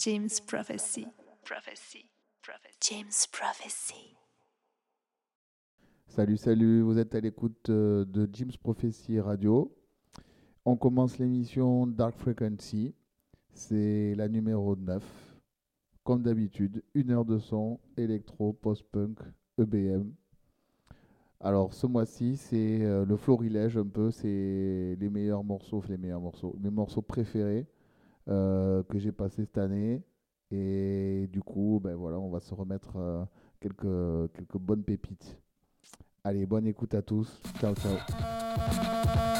James Prophecy. Prophecy. James Prophecy. Salut, salut, vous êtes à l'écoute euh, de James Prophecy Radio. On commence l'émission Dark Frequency. C'est la numéro 9. Comme d'habitude, une heure de son, électro, post-punk, EBM. Alors ce mois-ci, c'est euh, le florilège un peu, c'est les meilleurs morceaux, les meilleurs morceaux, mes morceaux préférés euh, que j'ai passé cette année. Et du coup, ben voilà, on va se remettre euh, quelques, quelques bonnes pépites. Allez, bonne écoute à tous. Ciao, ciao.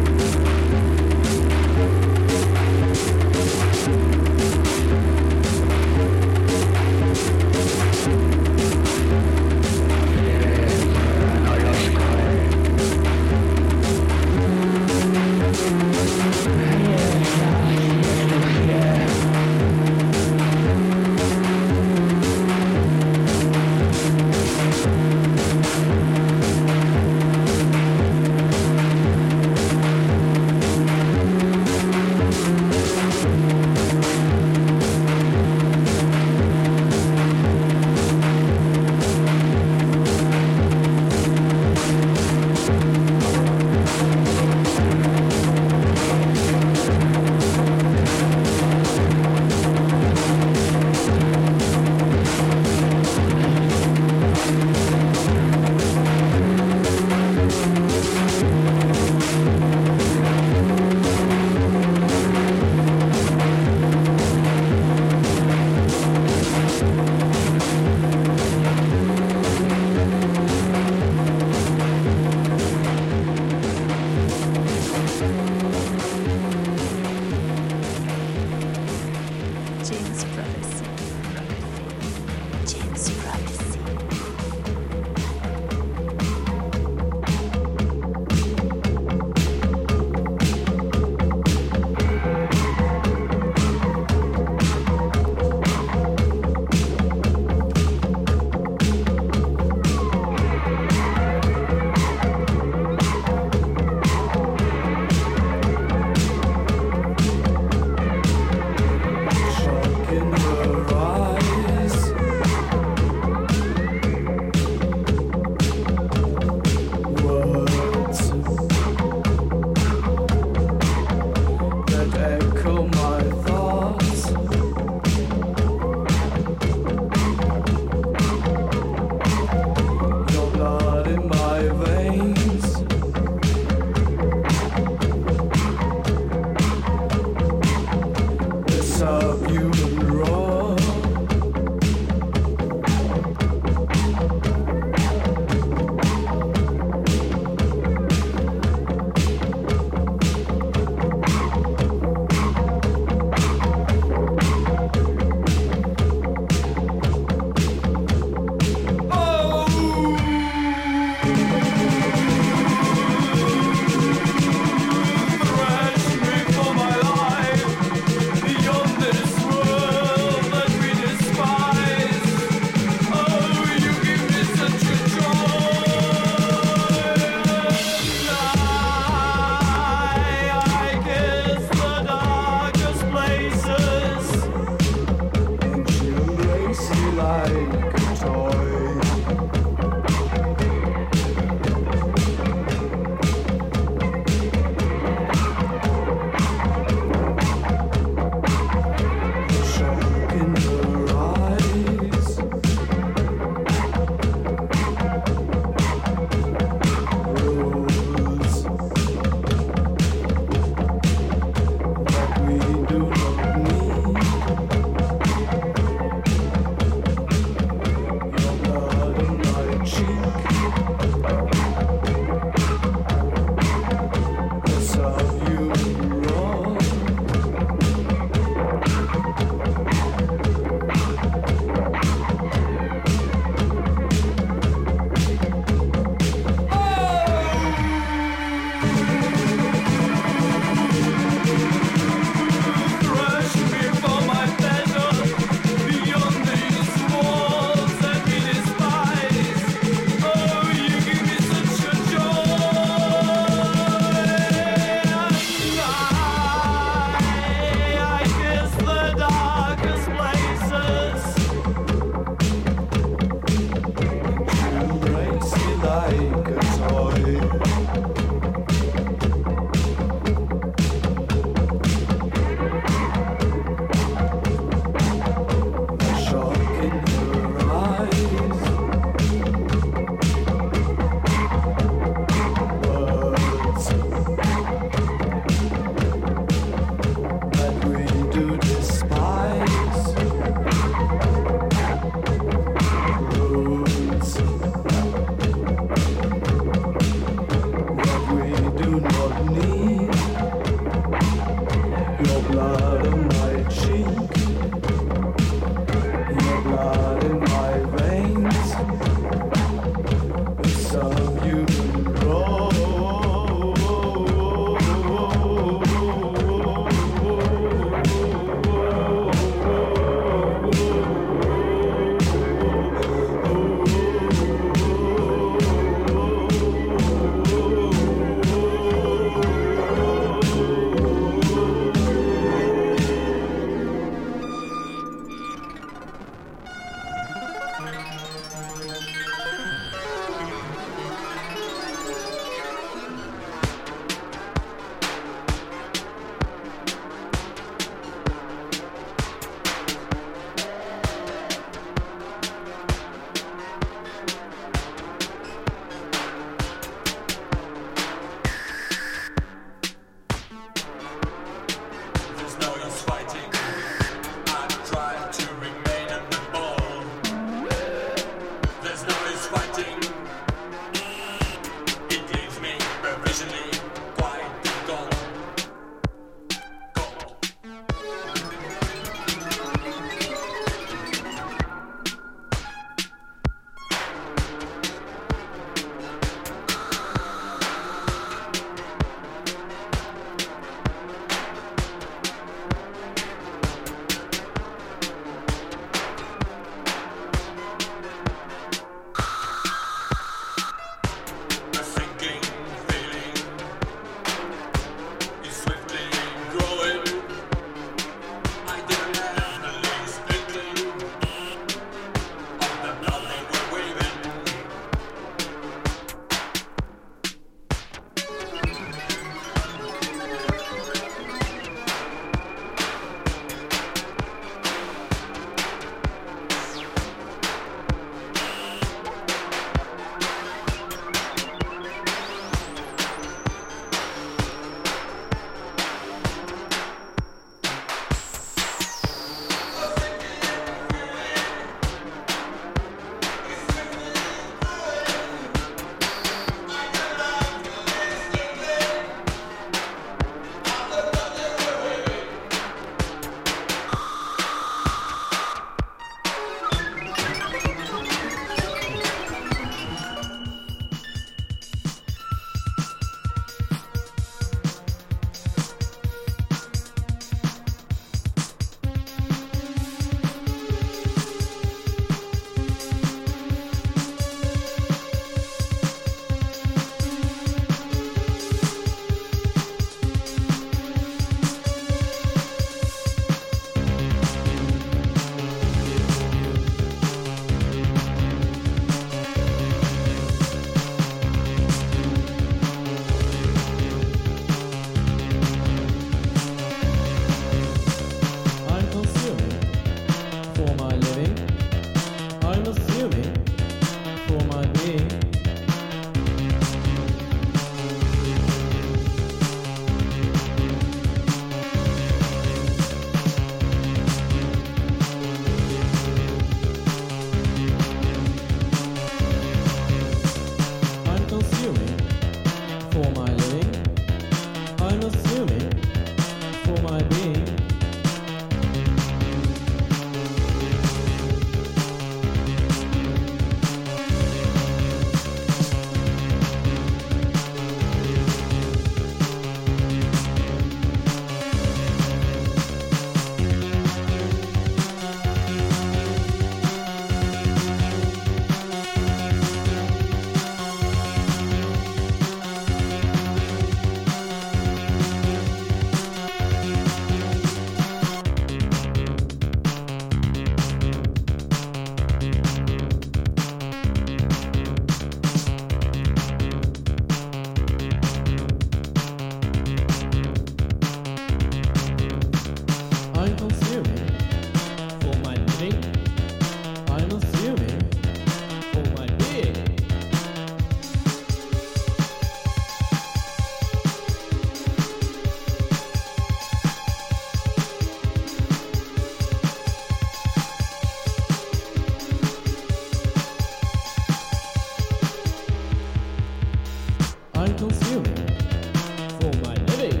For my living,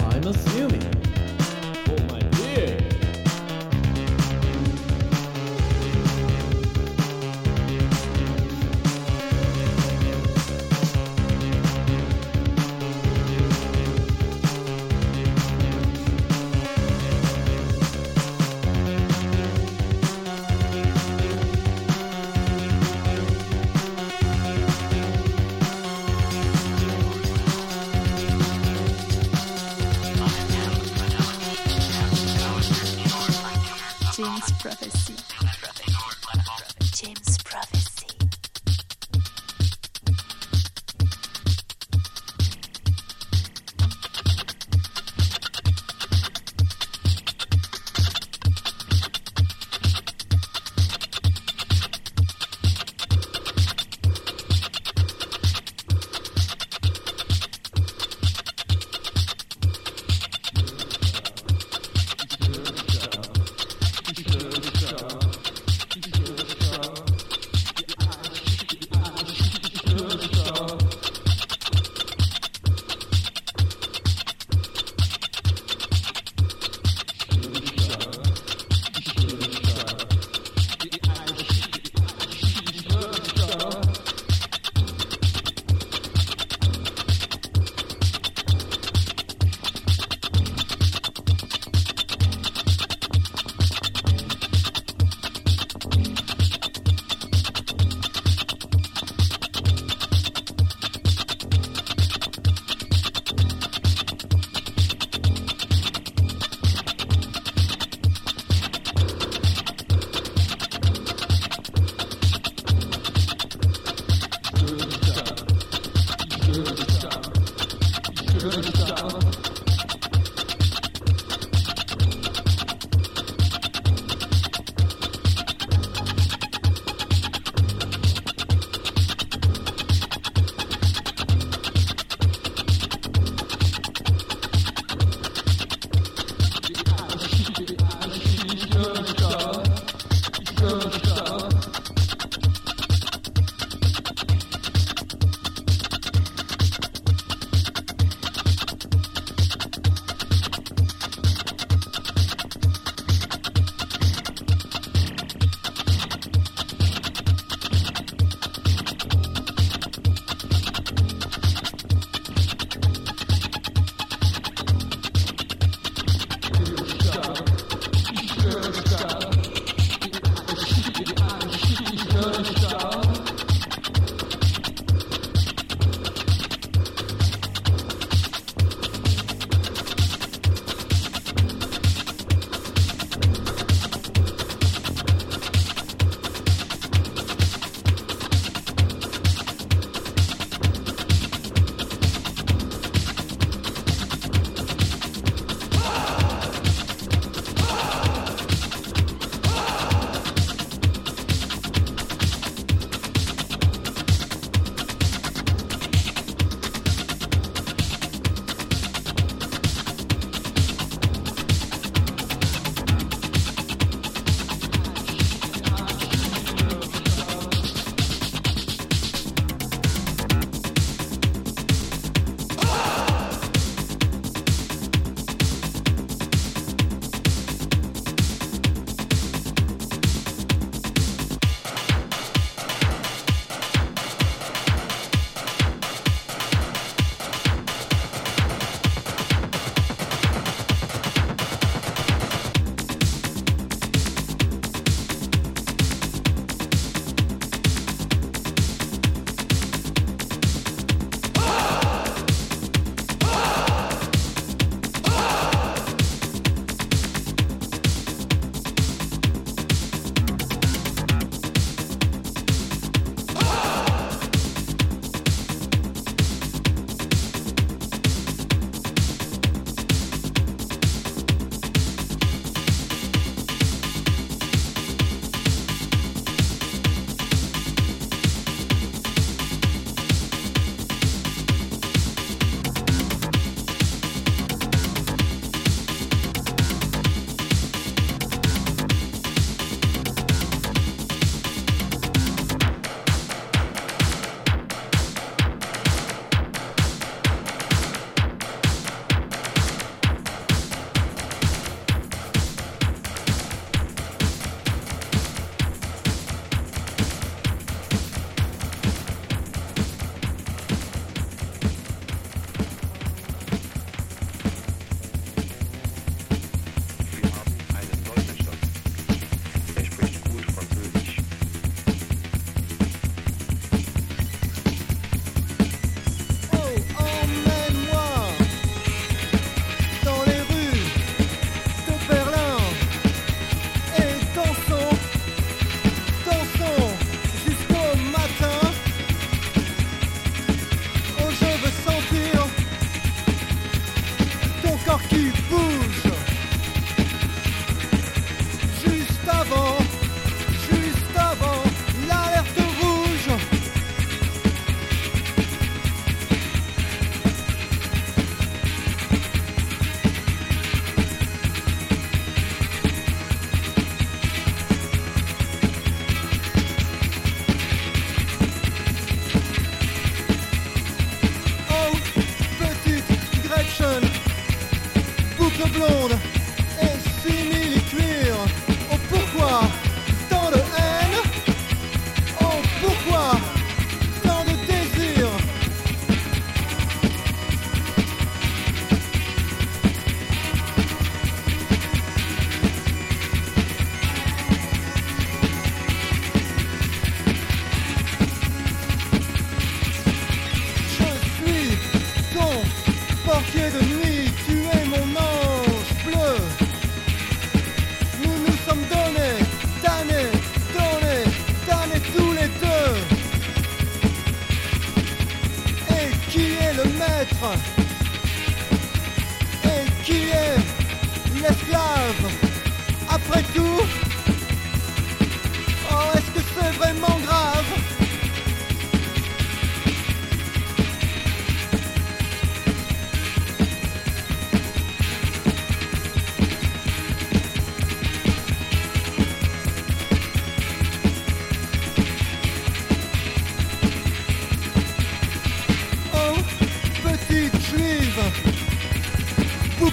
I'm assuming.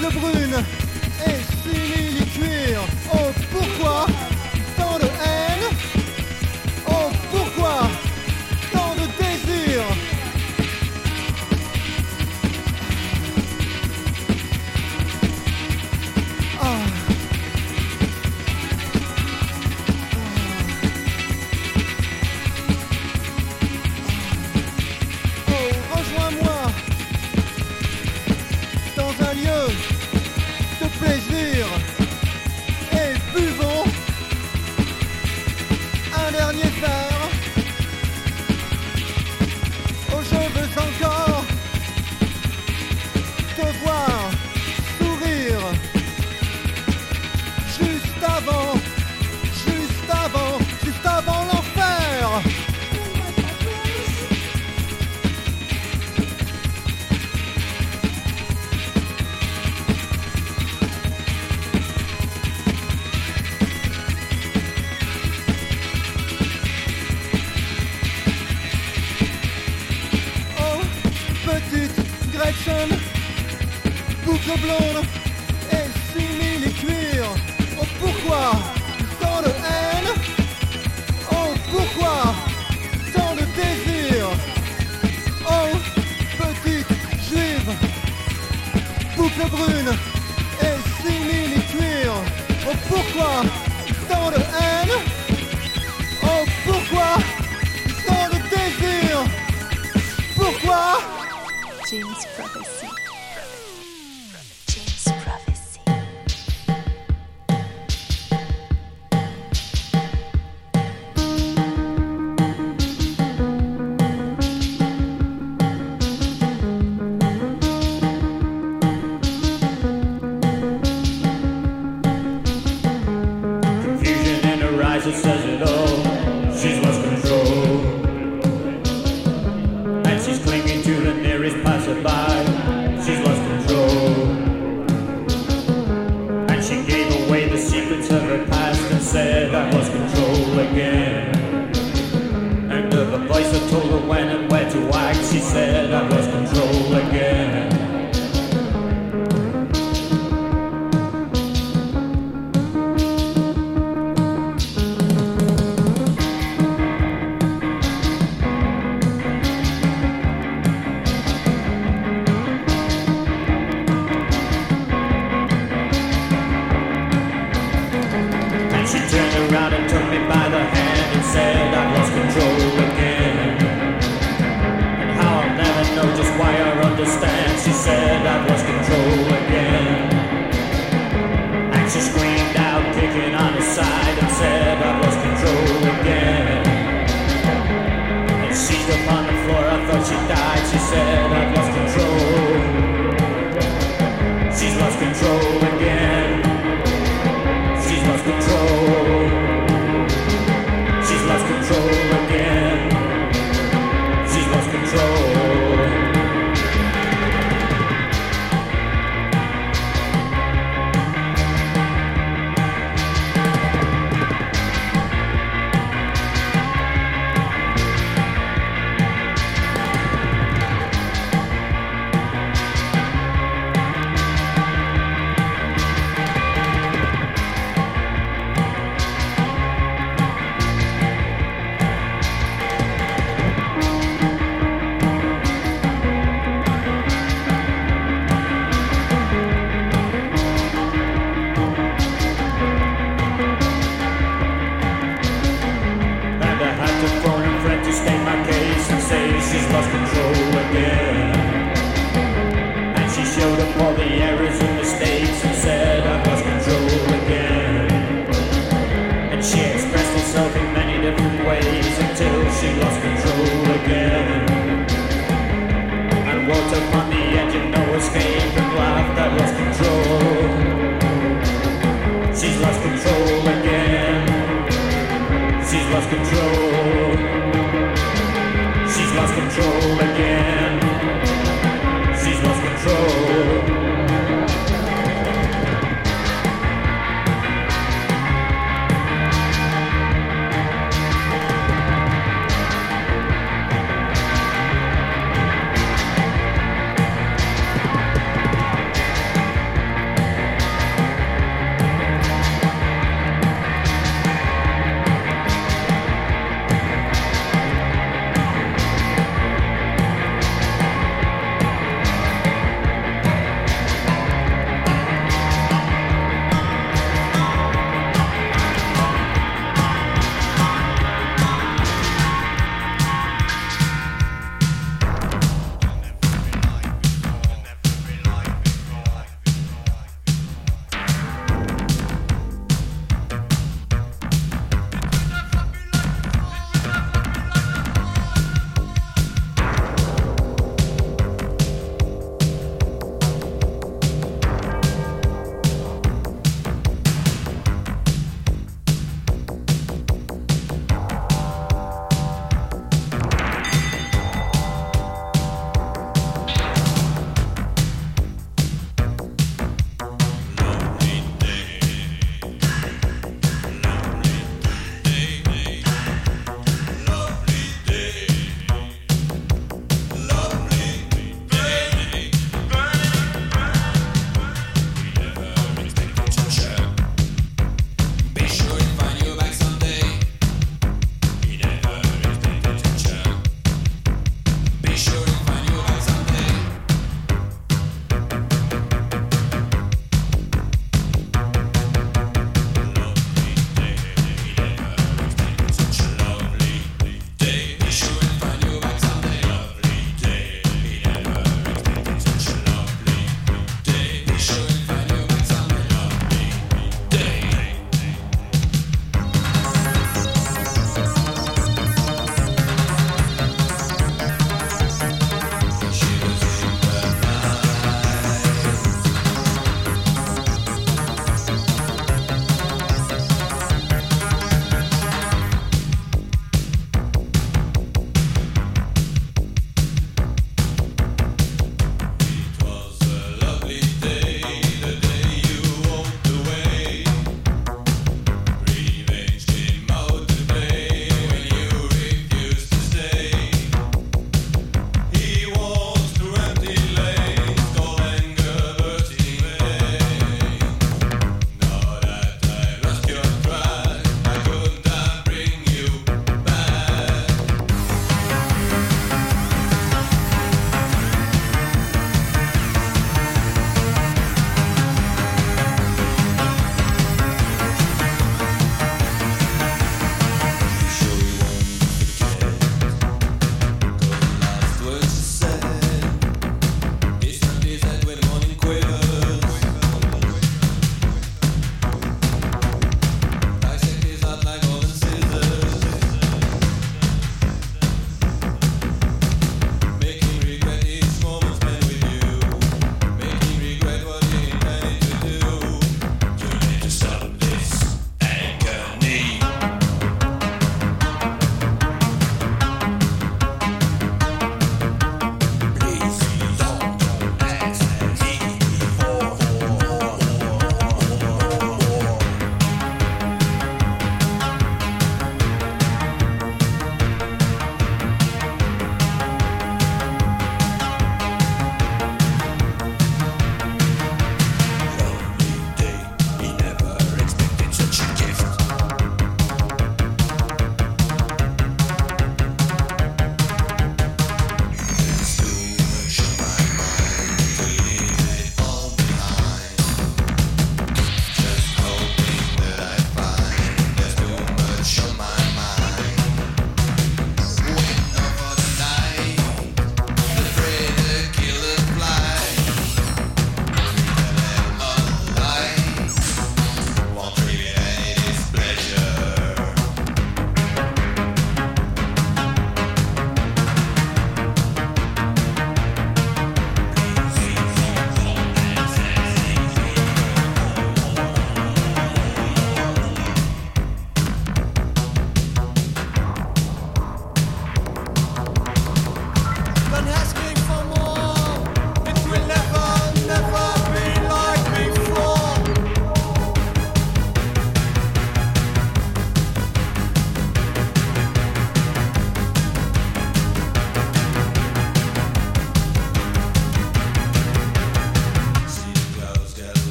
Boucle brune et simili-cuir. Oh, pourquoi?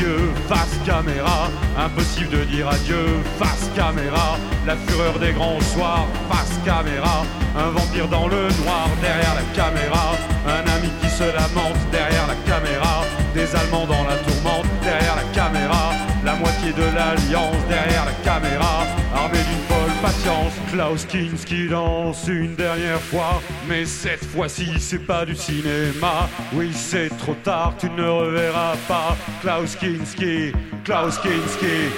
Yeux, face caméra, impossible de dire adieu, face caméra, la fureur des grands soirs, face caméra, un vampire dans le noir derrière la caméra, un ami qui se lamente derrière la caméra, des Allemands dans la tourmente derrière la caméra, la moitié de l'alliance derrière la caméra, armée d'une folle patience. Klaus Kinski danse une dernière fois, mais cette fois-ci c'est pas du cinéma. Oui, c'est trop tard, tu ne reverras pas. Klaus Kinski, Klaus Kinski.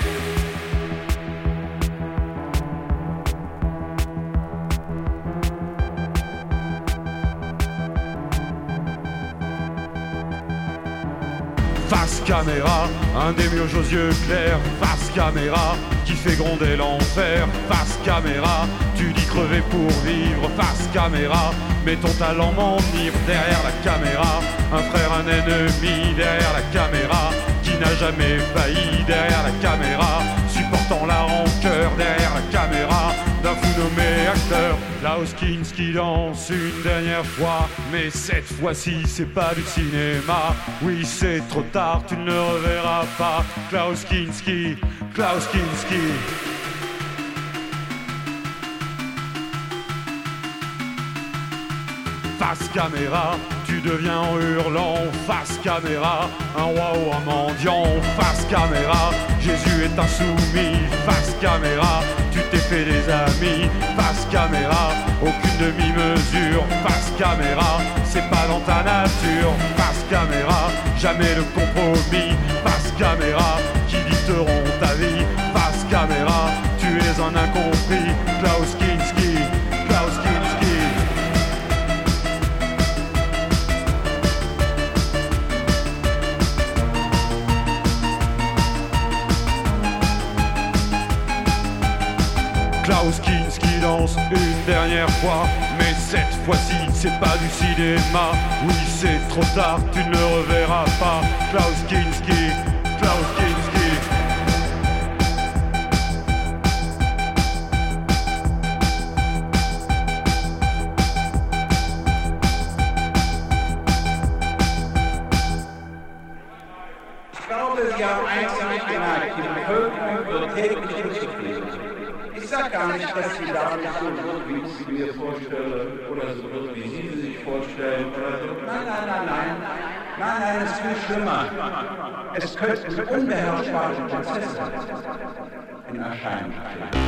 Face caméra, un des murs aux yeux clairs, face caméra, qui fait gronder l'enfer, face caméra, tu dis crever pour vivre, face caméra, mais ton talent m'enivre derrière la caméra, un frère, un ennemi derrière la caméra, qui n'a jamais failli derrière la caméra, supportant la rancœur derrière la caméra, d'un fou nommé acteur, Klaus Kinski danse une dernière fois, mais cette fois-ci c'est pas du cinéma, oui c'est trop tard, tu ne le reverras pas, Klaus Kinski, Klaus Kinski. Face caméra, deviens en hurlant, face caméra, un roi ou un mendiant, face caméra, Jésus est insoumis, face caméra, tu t'es fait des amis, face caméra, aucune demi-mesure, face caméra, c'est pas dans ta nature, face caméra, jamais le compromis, face caméra, qui dicteront ta vie, face caméra, tu es un incompris, Klaus Une dernière fois, mais cette fois-ci c'est pas du cinéma. Oui, c'est trop tard, tu ne le reverras pas. Klaus Kinski, Klaus Kinski. Ich sage gar nicht, dass sie da nicht so wird, wie ich sie mir vorstelle, oder so wird, wie Sie sie sich vorstellen, oder so. Nein, nein, nein, nein. Nein, nein, es ist viel schlimmer. Es könnten unbeherrschbare Prozesse in Erscheinung treten.